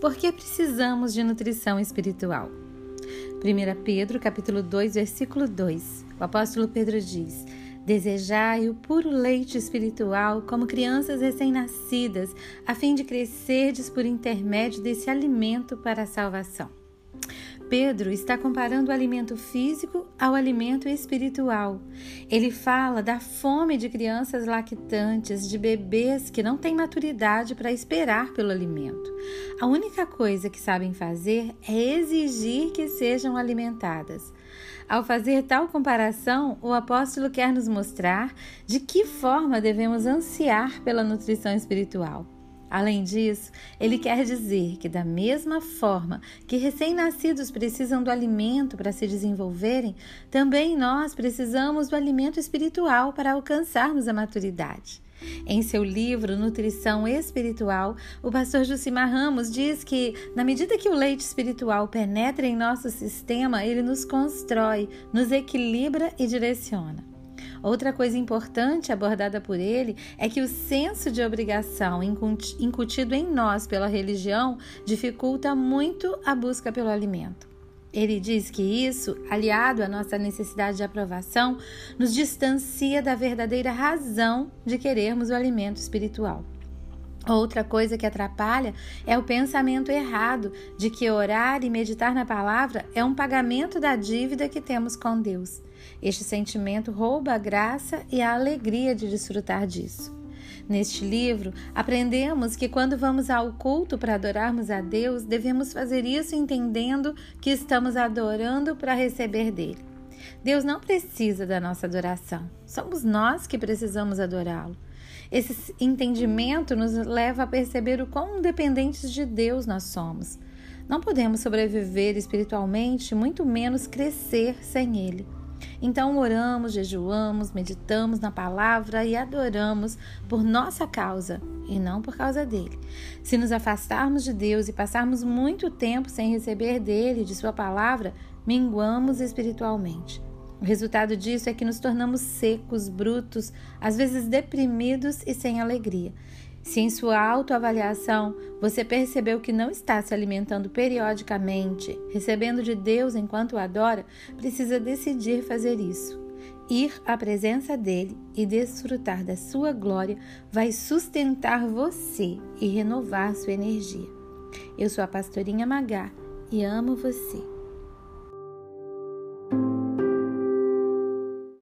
Por que precisamos de nutrição espiritual? 1 Pedro, capítulo 2, versículo 2. O apóstolo Pedro diz: Desejai o puro leite espiritual como crianças recém-nascidas, a fim de crescerdes por intermédio desse alimento para a salvação. Pedro está comparando o alimento físico ao alimento espiritual. Ele fala da fome de crianças lactantes, de bebês que não têm maturidade para esperar pelo alimento. A única coisa que sabem fazer é exigir que sejam alimentadas. Ao fazer tal comparação, o apóstolo quer nos mostrar de que forma devemos ansiar pela nutrição espiritual. Além disso, ele quer dizer que, da mesma forma que recém-nascidos precisam do alimento para se desenvolverem, também nós precisamos do alimento espiritual para alcançarmos a maturidade. Em seu livro Nutrição Espiritual, o pastor Jucimar Ramos diz que, na medida que o leite espiritual penetra em nosso sistema, ele nos constrói, nos equilibra e direciona. Outra coisa importante abordada por ele é que o senso de obrigação incutido em nós pela religião dificulta muito a busca pelo alimento. Ele diz que isso, aliado à nossa necessidade de aprovação, nos distancia da verdadeira razão de querermos o alimento espiritual. Outra coisa que atrapalha é o pensamento errado de que orar e meditar na palavra é um pagamento da dívida que temos com Deus. Este sentimento rouba a graça e a alegria de desfrutar disso. Neste livro, aprendemos que quando vamos ao culto para adorarmos a Deus, devemos fazer isso entendendo que estamos adorando para receber dele. Deus não precisa da nossa adoração, somos nós que precisamos adorá-lo. Esse entendimento nos leva a perceber o quão dependentes de Deus nós somos. Não podemos sobreviver espiritualmente, muito menos crescer sem Ele. Então oramos, jejuamos, meditamos na palavra e adoramos por nossa causa e não por causa dele. Se nos afastarmos de Deus e passarmos muito tempo sem receber dele, de sua palavra, minguamos espiritualmente. O resultado disso é que nos tornamos secos, brutos, às vezes deprimidos e sem alegria. Se em sua autoavaliação você percebeu que não está se alimentando periodicamente, recebendo de Deus enquanto o adora, precisa decidir fazer isso. Ir à presença dele e desfrutar da sua glória vai sustentar você e renovar sua energia. Eu sou a pastorinha Magá e amo você.